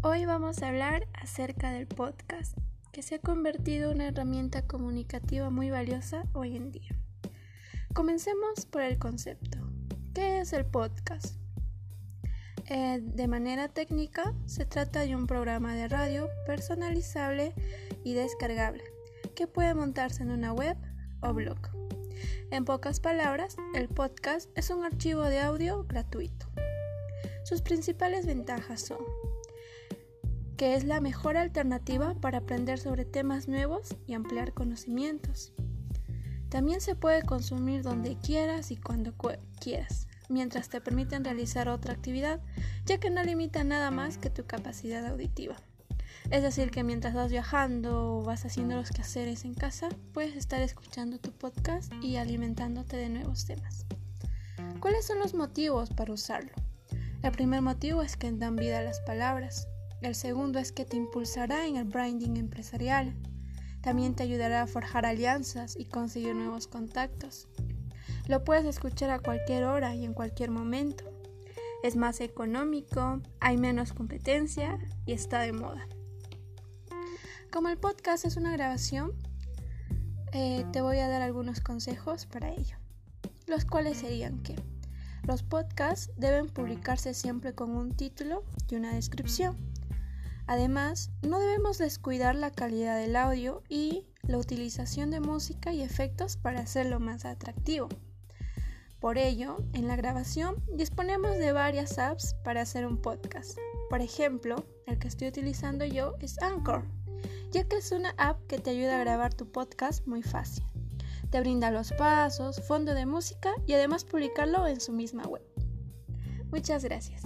Hoy vamos a hablar acerca del podcast, que se ha convertido en una herramienta comunicativa muy valiosa hoy en día. Comencemos por el concepto. ¿Qué es el podcast? Eh, de manera técnica, se trata de un programa de radio personalizable y descargable que puede montarse en una web o blog. En pocas palabras, el podcast es un archivo de audio gratuito. Sus principales ventajas son que es la mejor alternativa para aprender sobre temas nuevos y ampliar conocimientos. También se puede consumir donde quieras y cuando quieras, mientras te permiten realizar otra actividad, ya que no limita nada más que tu capacidad auditiva. Es decir, que mientras vas viajando o vas haciendo los quehaceres en casa, puedes estar escuchando tu podcast y alimentándote de nuevos temas. ¿Cuáles son los motivos para usarlo? El primer motivo es que dan vida a las palabras. El segundo es que te impulsará en el branding empresarial. También te ayudará a forjar alianzas y conseguir nuevos contactos. Lo puedes escuchar a cualquier hora y en cualquier momento. Es más económico, hay menos competencia y está de moda. Como el podcast es una grabación, eh, te voy a dar algunos consejos para ello, los cuales serían que los podcasts deben publicarse siempre con un título y una descripción. Además, no debemos descuidar la calidad del audio y la utilización de música y efectos para hacerlo más atractivo. Por ello, en la grabación disponemos de varias apps para hacer un podcast. Por ejemplo, el que estoy utilizando yo es Anchor, ya que es una app que te ayuda a grabar tu podcast muy fácil. Te brinda los pasos, fondo de música y además publicarlo en su misma web. Muchas gracias.